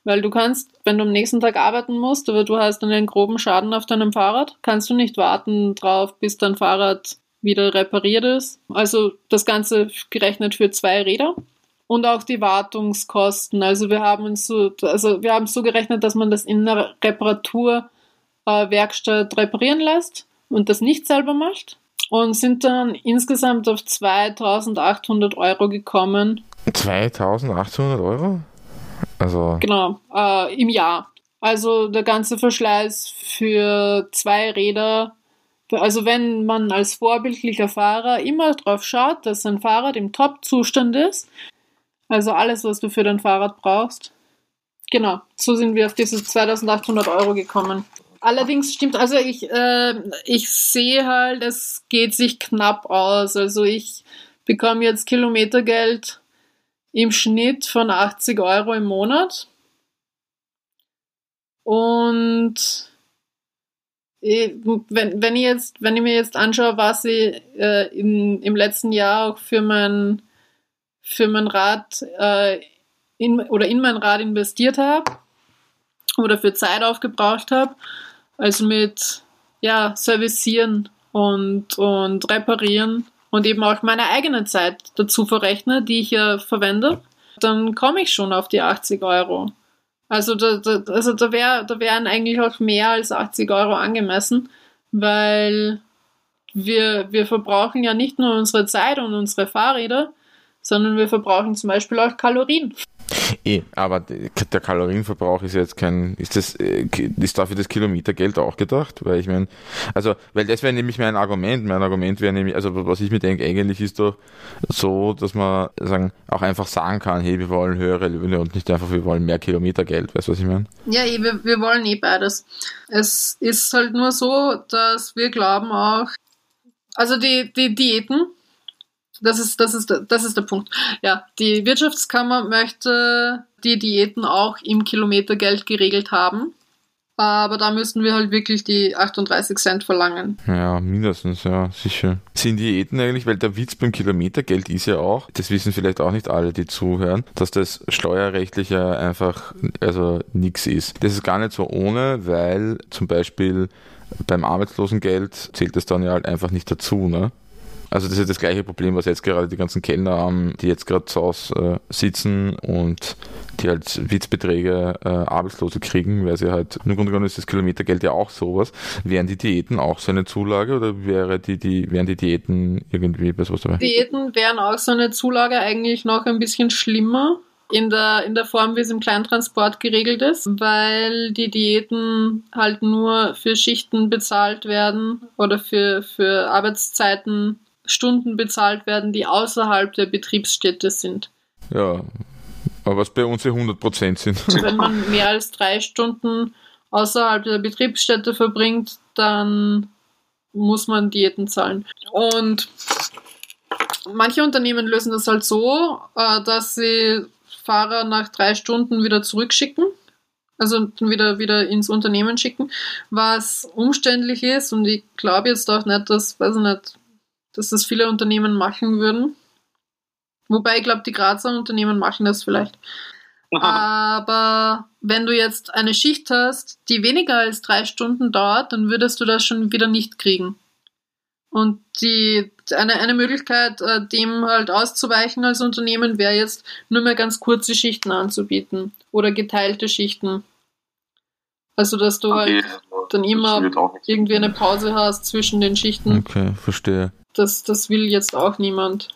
Weil du kannst, wenn du am nächsten Tag arbeiten musst, aber du hast einen groben Schaden auf deinem Fahrrad, kannst du nicht warten drauf, bis dein Fahrrad wieder repariert ist. Also das Ganze gerechnet für zwei Räder und auch die Wartungskosten. Also wir haben uns so, also wir haben so gerechnet, dass man das in einer Reparaturwerkstatt äh, reparieren lässt und das nicht selber macht und sind dann insgesamt auf 2800 Euro gekommen. 2800 Euro? Also. Genau, äh, im Jahr. Also der ganze Verschleiß für zwei Räder. Also wenn man als vorbildlicher Fahrer immer darauf schaut, dass sein Fahrrad im Top-Zustand ist, also alles, was du für dein Fahrrad brauchst. Genau, so sind wir auf diese 2800 Euro gekommen. Allerdings stimmt, also ich, äh, ich sehe halt, es geht sich knapp aus. Also ich bekomme jetzt Kilometergeld im Schnitt von 80 Euro im Monat. Und wenn, wenn, ich jetzt, wenn ich mir jetzt anschaue, was ich äh, in, im letzten Jahr auch für mein für mein Rad äh, in, oder in mein Rad investiert habe oder für Zeit aufgebraucht habe. Also mit ja, Servicieren und, und Reparieren und eben auch meine eigene Zeit dazu verrechne, die ich ja verwende, dann komme ich schon auf die 80 Euro. Also da, da, also da, wär, da wären eigentlich auch mehr als 80 Euro angemessen, weil wir, wir verbrauchen ja nicht nur unsere Zeit und unsere Fahrräder, sondern wir verbrauchen zum Beispiel auch Kalorien. Eh, aber der Kalorienverbrauch ist jetzt kein, ist das, äh, ist dafür das Kilometergeld auch gedacht? Weil ich meine, also, weil das wäre nämlich mein Argument. Mein Argument wäre nämlich, also was ich mir denke, eigentlich ist doch so, dass man sagen, auch einfach sagen kann, hey, wir wollen höhere Löhne und nicht einfach, wir wollen mehr Kilometergeld. Weißt du, was ich meine? Ja, eh, wir, wir wollen eh beides. Es ist halt nur so, dass wir glauben auch, also die, die Diäten, das ist, das ist, das ist der Punkt. Ja, die Wirtschaftskammer möchte die Diäten auch im Kilometergeld geregelt haben. Aber da müssten wir halt wirklich die 38 Cent verlangen. Ja, mindestens, ja, sicher. Sind Diäten eigentlich, weil der Witz beim Kilometergeld ist ja auch, das wissen vielleicht auch nicht alle, die zuhören, dass das steuerrechtlich ja einfach, also nichts ist. Das ist gar nicht so ohne, weil zum Beispiel beim Arbeitslosengeld zählt das dann ja halt einfach nicht dazu, ne? Also das ist das gleiche Problem, was jetzt gerade die ganzen Kellner haben, die jetzt gerade zu Hause äh, sitzen und die halt Witzbeträge äh, Arbeitslose kriegen, weil sie halt, im Grunde genommen ist das Kilometergeld ja auch sowas. Wären die Diäten auch so eine Zulage oder wäre die, die, wären die Diäten irgendwie was dabei? Diäten wären auch so eine Zulage eigentlich noch ein bisschen schlimmer in der, in der Form, wie es im Kleintransport geregelt ist, weil die Diäten halt nur für Schichten bezahlt werden oder für, für Arbeitszeiten Stunden bezahlt werden, die außerhalb der Betriebsstätte sind. Ja, aber was bei uns ja 100% sind. Also wenn man mehr als drei Stunden außerhalb der Betriebsstätte verbringt, dann muss man Diäten zahlen. Und manche Unternehmen lösen das halt so, äh, dass sie Fahrer nach drei Stunden wieder zurückschicken. Also wieder, wieder ins Unternehmen schicken, was umständlich ist und ich glaube jetzt auch nicht, dass, weiß ich nicht, dass das viele Unternehmen machen würden. Wobei ich glaube, die Grazer Unternehmen machen das vielleicht. Aha. Aber wenn du jetzt eine Schicht hast, die weniger als drei Stunden dauert, dann würdest du das schon wieder nicht kriegen. Und die, eine, eine Möglichkeit, äh, dem halt auszuweichen als Unternehmen, wäre jetzt nur mehr ganz kurze Schichten anzubieten oder geteilte Schichten. Also, dass du Okay, halt also dann immer irgendwie eine. Pause hast zwischen den Schichten. Okay, verstehe. Das, das will jetzt auch niemand.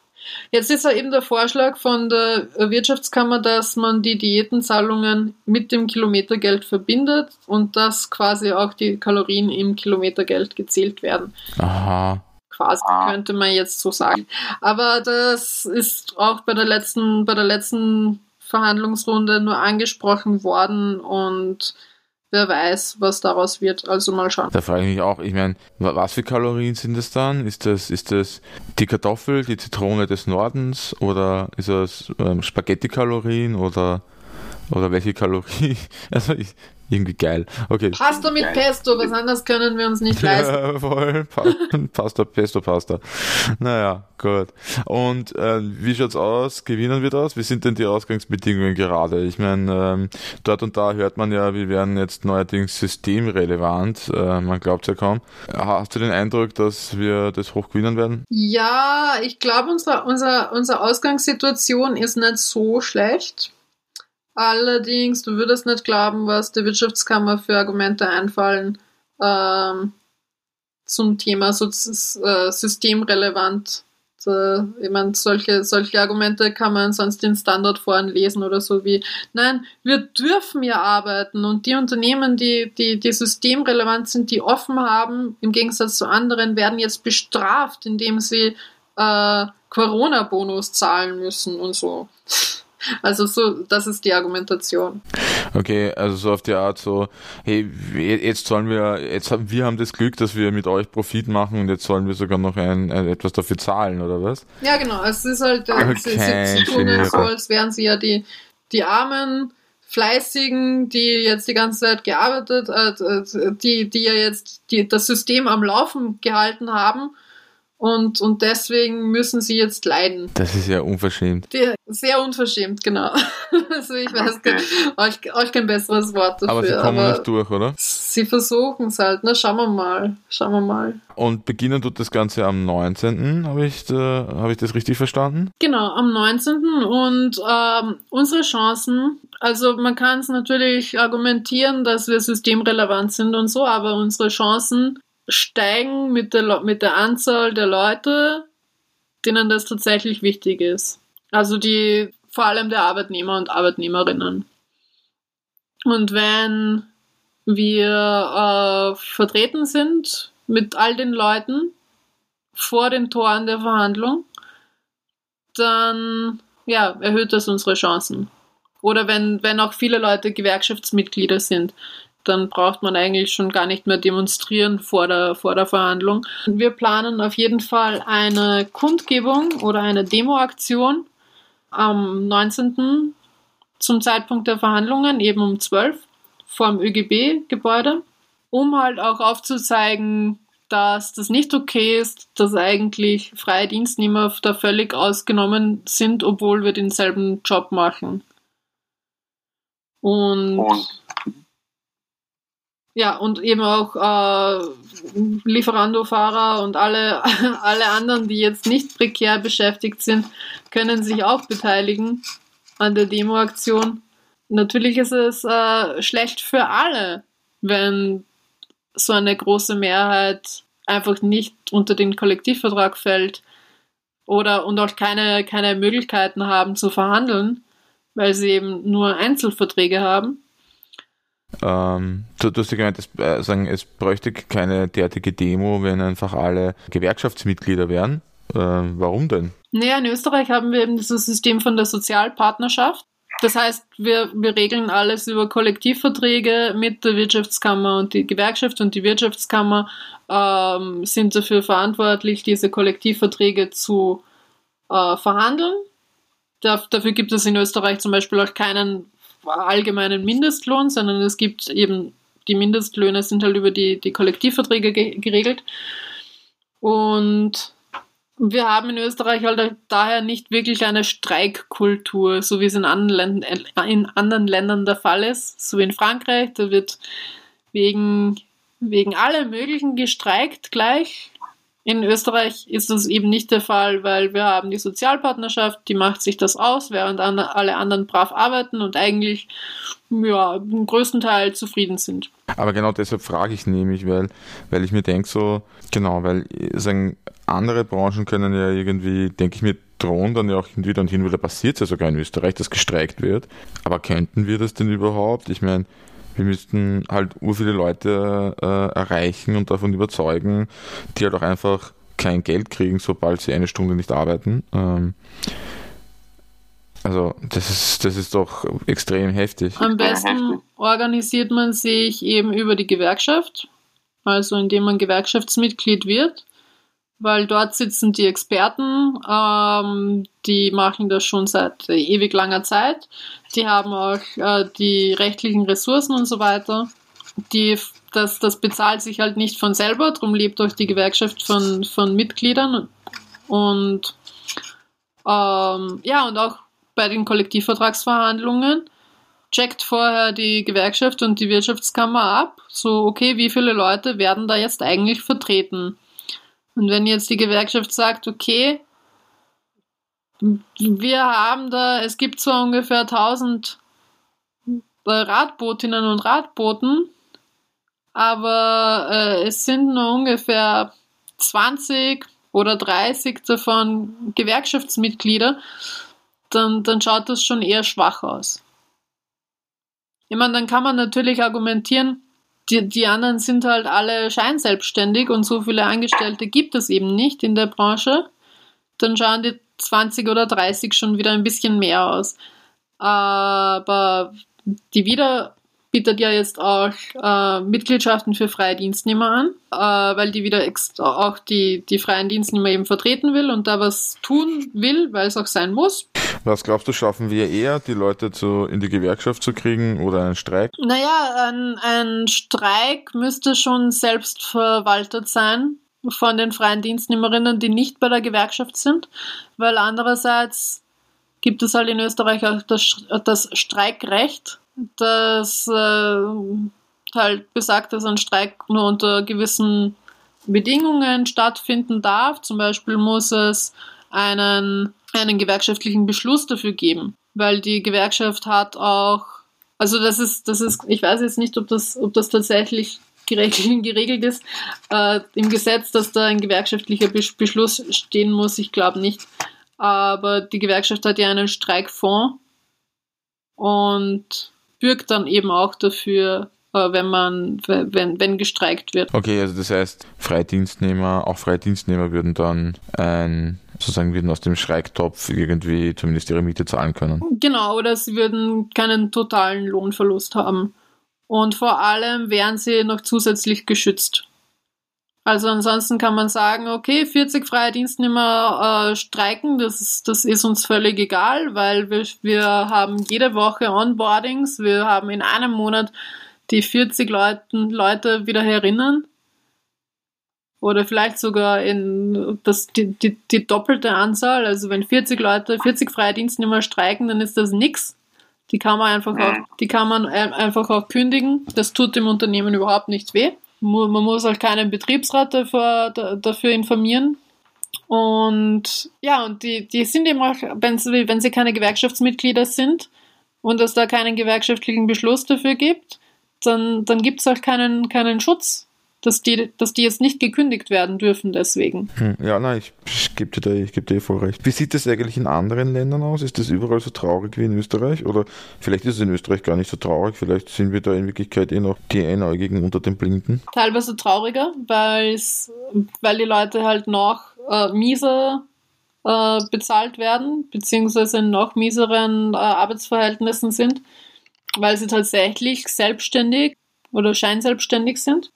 Jetzt ist ja eben der Vorschlag von der Wirtschaftskammer, dass man die Diätenzahlungen mit dem Kilometergeld verbindet und dass quasi auch die Kalorien im Kilometergeld gezählt werden. Aha. Quasi Ah. könnte man jetzt so sagen. Aber das ist auch bei der letzten, bei der letzten Verhandlungsrunde nur angesprochen worden und wer weiß, was daraus wird. Also mal schauen. Da frage ich mich auch, ich meine, wa- was für Kalorien sind das dann? Ist das, ist das die Kartoffel, die Zitrone des Nordens oder ist das ähm, Spaghetti-Kalorien oder, oder welche Kalorie? Also ich, irgendwie geil. Okay. Pasta mit Geil. Pesto, was anderes können wir uns nicht leisten. Ja, voll. Pa Pasta, Pesto, Pasta. Naja, gut. Und äh, wie schaut's aus? Gewinnen wir das? Wie sind denn die Ausgangsbedingungen gerade? Ich meine, ähm, dort und da hört man ja, wir werden jetzt neuerdings systemrelevant. Äh, man glaubt ja kaum. Hast du den Eindruck, dass wir das hoch gewinnen werden? Ja, ich glaube, unsere, unser, unsere Ausgangssituation ist nicht so schlecht. Allerdings, du würdest nicht glauben, was der Wirtschaftskammer für Argumente einfallen ähm, zum Thema so, äh, systemrelevant. Äh, ich meine, solche, solche Argumente kann man sonst in Standardforen lesen oder so wie, nein, wir dürfen ja arbeiten und die Unternehmen, die, die, die systemrelevant sind, die offen haben, im Gegensatz zu anderen, werden jetzt bestraft, indem sie äh, Corona-Bonus zahlen müssen und so. Also so, das ist die Argumentation. Okay, also so auf die Art so, hey, jetzt sollen wir, jetzt haben wir haben das Glück, dass wir mit euch Profit machen und jetzt sollen wir sogar noch ein, ein etwas dafür zahlen, oder was? Ja, genau. Es ist halt, äh, Okay, sie, sie, tun es so, als wären sie ja die, die armen, fleißigen, die jetzt die ganze Zeit gearbeitet, äh, die, die ja jetzt die, das System am Laufen gehalten haben und, und deswegen müssen sie jetzt leiden. Das ist ja unverschämt. Die, sehr unverschämt, genau. Also ich weiß Okay. gar, euch, euch kein besseres Wort dafür. Aber sie kommen nicht durch, oder? sie versuchen es halt, ne? Schauen wir mal. Schauen wir mal. Und beginnen tut das Ganze am 19. Habe ich, äh, habe ich das richtig verstanden? Genau, am 19. Und ähm, unsere Chancen, also man kann es natürlich argumentieren, dass wir systemrelevant sind und so, aber unsere Chancen steigen mit der, mit der Anzahl der Leute, denen das tatsächlich wichtig ist. Also die, vor allem der Arbeitnehmer und Arbeitnehmerinnen. Und wenn wir äh, vertreten sind mit all den Leuten vor den Toren der Verhandlung, dann ja, erhöht das unsere Chancen. Oder wenn, wenn auch viele Leute Gewerkschaftsmitglieder sind, dann braucht man eigentlich schon gar nicht mehr demonstrieren vor der, vor der Verhandlung. Wir planen auf jeden Fall eine Kundgebung oder eine Demoaktion am 19. zum Zeitpunkt der Verhandlungen, eben um 12 vor dem ÖGB-Gebäude, um halt auch aufzuzeigen, dass das nicht okay ist, dass eigentlich freie Dienstnehmer da völlig ausgenommen sind, obwohl wir denselben Job machen. Und, Und ja, und eben auch äh, Lieferando-Fahrer und alle, alle anderen, die jetzt nicht prekär beschäftigt sind, können sich auch beteiligen an der Demoaktion. Natürlich ist es äh, schlecht für alle, wenn so eine große Mehrheit einfach nicht unter den Kollektivvertrag fällt oder und auch keine, keine Möglichkeiten haben zu verhandeln, weil sie eben nur Einzelverträge haben. Ähm, du, du hast ja gemeint, es, äh, sagen, es bräuchte keine derartige Demo, wenn einfach alle Gewerkschaftsmitglieder wären. Ähm, warum denn? Naja, in Österreich haben wir eben dieses System von der Sozialpartnerschaft. Das heißt, wir, wir regeln alles über Kollektivverträge mit der Wirtschaftskammer und die Gewerkschaft und die Wirtschaftskammer ähm, sind dafür verantwortlich, diese Kollektivverträge zu äh, verhandeln. Da, dafür gibt es in Österreich zum Beispiel auch keinen allgemeinen Mindestlohn, sondern es gibt eben die Mindestlöhne sind halt über die, die Kollektivverträge ge geregelt. Und wir haben in Österreich halt daher nicht wirklich eine Streikkultur, so wie es in anderen, Ländern, in anderen Ländern der Fall ist. So wie in Frankreich, da wird wegen, wegen allem Möglichen gestreikt gleich. In Österreich ist das eben nicht der Fall, weil wir haben die Sozialpartnerschaft, die macht sich das aus, während alle anderen brav arbeiten und eigentlich ja, im größten Teil zufrieden sind. Aber genau deshalb frage ich nämlich, weil, weil ich mir denke so, genau, weil sagen, andere Branchen können ja irgendwie, denke ich mir, drohen dann ja auch hin und hin wieder passiert ja sogar in Österreich, dass gestreikt wird. Aber könnten wir das denn überhaupt? Ich meine, wir müssten halt ur viele Leute äh, erreichen und davon überzeugen, die halt auch einfach kein Geld kriegen, sobald sie eine Stunde nicht arbeiten. Ähm, also das ist, das ist doch extrem heftig. Am besten organisiert man sich eben über die Gewerkschaft, also indem man Gewerkschaftsmitglied wird weil dort sitzen die Experten, ähm, die machen das schon seit ewig langer Zeit. Die haben auch äh, die rechtlichen Ressourcen und so weiter. Die, das, das bezahlt sich halt nicht von selber, darum lebt auch die Gewerkschaft von, von Mitgliedern. Und ähm, ja, und auch bei den Kollektivvertragsverhandlungen checkt vorher die Gewerkschaft und die Wirtschaftskammer ab, so okay, wie viele Leute werden da jetzt eigentlich vertreten? Und wenn jetzt die Gewerkschaft sagt, okay, wir haben da, es gibt zwar ungefähr 1000 Radbootinnen und Radbooten, aber äh, es sind nur ungefähr 20 oder 30 davon Gewerkschaftsmitglieder, dann, dann schaut das schon eher schwach aus. Ich meine, dann kann man natürlich argumentieren, die, die anderen sind halt alle scheinselbstständig und so viele Angestellte gibt es eben nicht in der Branche. Dann schauen die 20 oder 30 schon wieder ein bisschen mehr aus. Aber die wieder bietet ja jetzt auch äh, Mitgliedschaften für freie Dienstnehmer an, äh, weil die wieder auch die, die freien Dienstnehmer eben vertreten will und da was tun will, weil es auch sein muss. Was glaubst du, schaffen wir eher, die Leute zu, in die Gewerkschaft zu kriegen oder einen Streik? Naja, ein, ein Streik müsste schon selbst verwaltet sein von den freien Dienstnehmerinnen, die nicht bei der Gewerkschaft sind, weil andererseits gibt es halt in Österreich auch das, das Streikrecht das äh, halt besagt, dass ein Streik nur unter gewissen Bedingungen stattfinden darf. Zum Beispiel muss es einen, einen gewerkschaftlichen Beschluss dafür geben, weil die Gewerkschaft hat auch, also das ist, das ist, ich weiß jetzt nicht, ob das, ob das tatsächlich geregelt ist äh, im Gesetz, dass da ein gewerkschaftlicher Beschluss stehen muss. Ich glaube nicht. Aber die Gewerkschaft hat ja einen Streikfonds und bürgt dann eben auch dafür, äh, wenn man, wenn, wenn gestreikt wird. Okay, also das heißt, Freidienstnehmer, auch Freidienstnehmer würden dann ein sozusagen würden aus dem Streiktopf irgendwie zumindest ihre Miete zahlen können. Genau, oder sie würden keinen totalen Lohnverlust haben. Und vor allem wären sie noch zusätzlich geschützt. Also ansonsten kann man sagen, okay, 40 freie Dienstnehmer äh, streiken, das ist, das ist uns völlig egal, weil wir, wir haben jede Woche Onboardings, wir haben in einem Monat die 40 Leuten, Leute wieder herinnen. Oder vielleicht sogar in das, die, die, die doppelte Anzahl. Also wenn 40 Leute, 40 freie Dienstnehmer streiken, dann ist das nix. Die kann man einfach auch, die kann man einfach auch kündigen. Das tut dem Unternehmen überhaupt nicht weh. Man muss halt keinen Betriebsrat dafür, dafür informieren. Und ja, und die, die sind eben auch, wenn sie, wenn sie keine Gewerkschaftsmitglieder sind und es da keinen gewerkschaftlichen Beschluss dafür gibt, dann, dann gibt es auch keinen, keinen Schutz dass die, dass die jetzt nicht gekündigt werden dürfen deswegen. Hm, ja, nein, ich, ich gebe dir, da, geb dir voll recht. Wie sieht das eigentlich in anderen Ländern aus? Ist das überall so traurig wie in Österreich? Oder vielleicht ist es in Österreich gar nicht so traurig, vielleicht sind wir da in Wirklichkeit eh noch die Einäugigen unter den Blinden? Teilweise trauriger, weil die Leute halt noch äh, mieser äh, bezahlt werden, beziehungsweise in noch mieseren äh, Arbeitsverhältnissen sind, weil sie tatsächlich selbstständig oder scheinselbstständig sind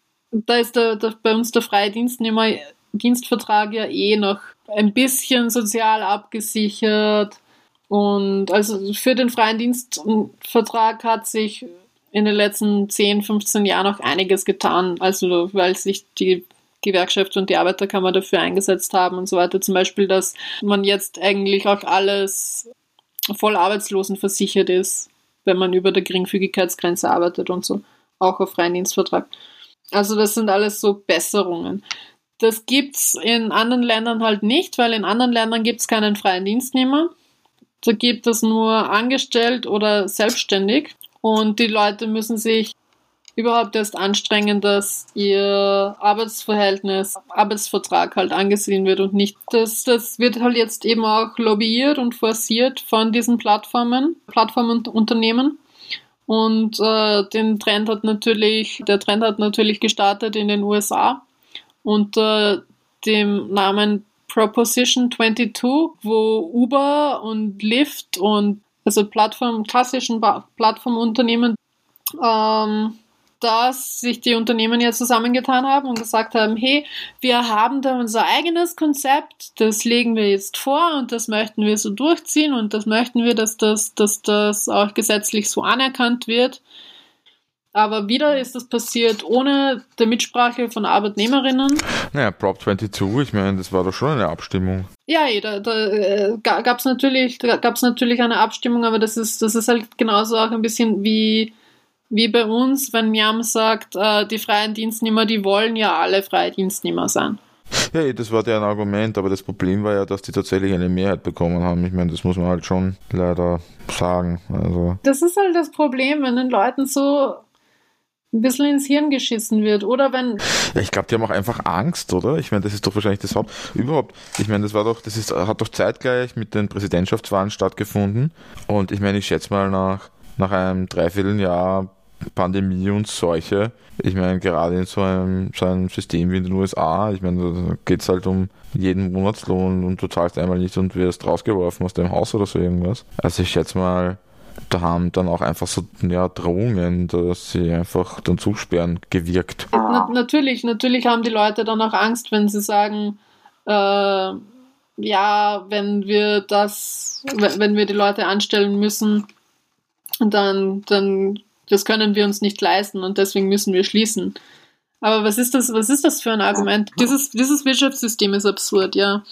da ist der, der, bei uns der freie Dienstnehmer Dienstvertrag ja eh noch ein bisschen sozial abgesichert. Und also für den freien Dienstvertrag hat sich in den letzten 10, 15 Jahren auch einiges getan. Also weil sich die Gewerkschaft und die Arbeiterkammer dafür eingesetzt haben und so weiter. Zum Beispiel, dass man jetzt eigentlich auch alles voll Arbeitslosen versichert ist, wenn man über der Geringfügigkeitsgrenze arbeitet und so. Auch auf freien Dienstvertrag. Also das sind alles so Besserungen. Das gibt's in anderen Ländern halt nicht, weil in anderen Ländern gibt's keinen freien Dienstnehmer. Da gibt es nur angestellt oder selbstständig. Und die Leute müssen sich überhaupt erst anstrengen, dass ihr Arbeitsverhältnis, Arbeitsvertrag halt angesehen wird und nicht. Das, das wird halt jetzt eben auch lobbyiert und forciert von diesen Plattformen, Plattformunternehmen. Und äh, den Trend hat natürlich, der Trend hat natürlich gestartet in den USA unter dem Namen Proposition 22, wo Uber und Lyft und also Plattform, klassischen Plattformunternehmen ähm, dass sich die Unternehmen ja zusammengetan haben und gesagt haben, hey, wir haben da unser eigenes Konzept, das legen wir jetzt vor und das möchten wir so durchziehen und das möchten wir, dass das, dass das auch gesetzlich so anerkannt wird. Aber wieder ist das passiert ohne die Mitsprache von Arbeitnehmerinnen. Naja, Prop 22, ich meine, das war doch schon eine Abstimmung. Ja, da, da äh, gab es natürlich, natürlich eine Abstimmung, aber das ist, das ist halt genauso auch ein bisschen wie wie bei uns, wenn Miam sagt, äh, die freien Dienstnehmer, die wollen ja alle freie Dienstnehmer sein. Ja, das war deren Argument, aber das Problem war ja, dass die tatsächlich eine Mehrheit bekommen haben. Ich meine, das muss man halt schon leider sagen. Also. Das ist halt das Problem, wenn den Leuten so ein bisschen ins Hirn geschissen wird. Oder wenn. Ja, ich glaube, die haben auch einfach Angst, oder? Ich meine, das ist doch wahrscheinlich das Haupt. Überhaupt, ich meine, das war doch, das ist, hat doch zeitgleich mit den Präsidentschaftswahlen stattgefunden. Und ich meine, ich schätze mal nach, nach einem Dreivierteljahr Pandemie und Seuche. Ich meine, gerade in so einem, so einem System wie in den USA, ich meine, da geht es halt um jeden Monatslohn und du zahlst einmal nicht und wirst rausgeworfen aus deinem Haus oder so irgendwas. Also ich schätze mal, da haben dann auch einfach so ja, Drohungen, dass sie einfach dann zusperren, gewirkt. Na, natürlich, natürlich haben die Leute dann auch Angst, wenn sie sagen, äh, ja, wenn wir das, wenn wir die Leute anstellen müssen, dann, dann das können wir uns nicht leisten und deswegen müssen wir schließen. Aber was ist das, was ist das für ein Argument? Dieses, dieses Wirtschaftssystem ist absurd, ja.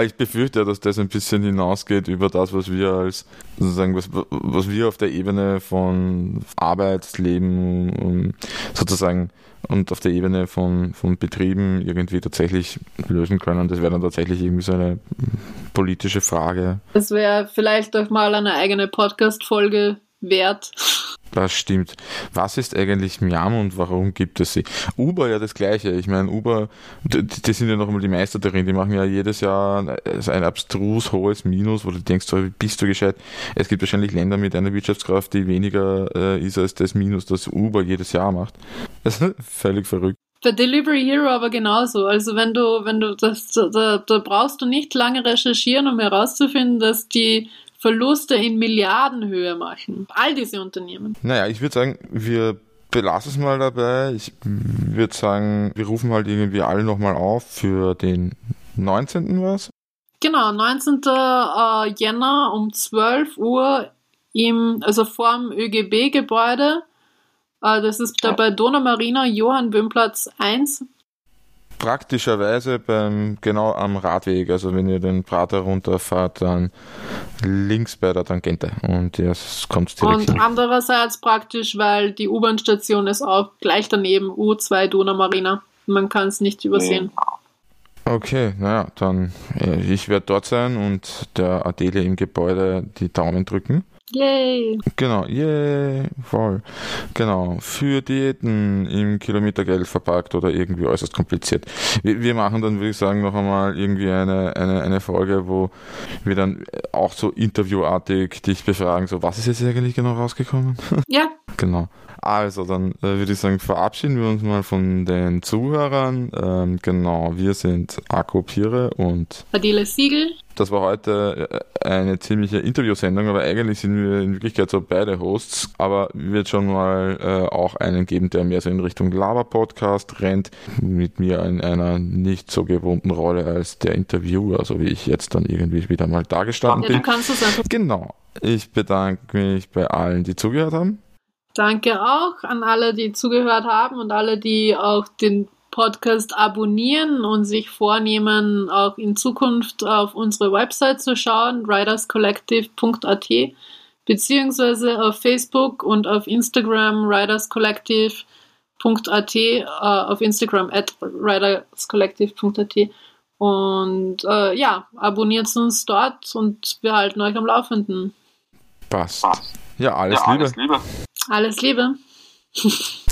Ich befürchte, dass das ein bisschen hinausgeht über das, was wir als, sozusagen, was, was wir auf der Ebene von Arbeitsleben und sozusagen und auf der Ebene von, von Betrieben irgendwie tatsächlich lösen können. Das wäre dann tatsächlich irgendwie so eine politische Frage. Das wäre vielleicht auch mal eine eigene Podcast-Folge wert. Das stimmt. Was ist eigentlich Miam und warum gibt es sie? Uber ja das gleiche. Ich meine, Uber, die, die sind ja noch einmal die Meister darin. Die machen ja jedes Jahr ein abstrus hohes Minus, wo du denkst, so, bist du gescheit. Es gibt wahrscheinlich Länder mit einer Wirtschaftskraft, die weniger äh, ist als das Minus, das Uber jedes Jahr macht. Das ist völlig verrückt. Bei Delivery Hero aber genauso. Also wenn du, wenn du das, da, da brauchst du nicht lange recherchieren, um herauszufinden, dass die Verluste in Milliardenhöhe machen. All diese Unternehmen. Naja, ich würde sagen, wir belassen es mal dabei. Ich würde sagen, wir rufen halt irgendwie alle nochmal auf für den 19. was? Genau, 19. Äh, Jänner um 12 Uhr im, also vorm ÖGB-Gebäude. Äh, das ist da bei Donaumarina, Johann Böhmplatz 1 praktischerweise beim, genau am Radweg, also wenn ihr den Prater runterfahrt, dann links bei der Tangente und es kommt direkt Und hin. andererseits praktisch, weil die U-Bahn-Station ist auch gleich daneben, U2 Donaumarina. Man kann es nicht übersehen. Okay, naja, dann äh, ich werde dort sein und der Adele im Gebäude die Daumen drücken. Yay! Genau, yay, voll. Genau, für Diäten im Kilometergeld verpackt oder irgendwie äußerst kompliziert. Wir, wir machen dann, würde ich sagen, noch einmal irgendwie eine, eine, eine Folge, wo wir dann auch so interviewartig dich befragen, so was ist jetzt eigentlich genau rausgekommen? Ja. genau. Also, dann äh, würde ich sagen, verabschieden wir uns mal von den Zuhörern. Ähm, genau, wir sind Akku Pire und Adele Siegel. Das war heute äh, eine ziemliche Interviewsendung, aber eigentlich sind wir in Wirklichkeit so beide Hosts. Aber wird schon mal äh, auch einen geben, der mehr so in Richtung Lava-Podcast rennt, mit mir in einer nicht so gewohnten Rolle als der Interviewer, so wie ich jetzt dann irgendwie wieder mal dargestanden ja, bin. Du kannst es einfach. Genau. Ich bedanke mich bei allen, die zugehört haben. Danke auch an alle, die zugehört haben und alle, die auch den Podcast abonnieren und sich vornehmen, auch in Zukunft auf unsere Website zu schauen, riderscollective.at, beziehungsweise auf Facebook und auf Instagram Riders Collective riderscollective.at, äh, auf Instagram at riderscollective.at und äh, ja, abonniert uns dort und wir halten euch am Laufenden. Passt. Ja, alles, ja, alles Liebe. Liebe. Alles Liebe.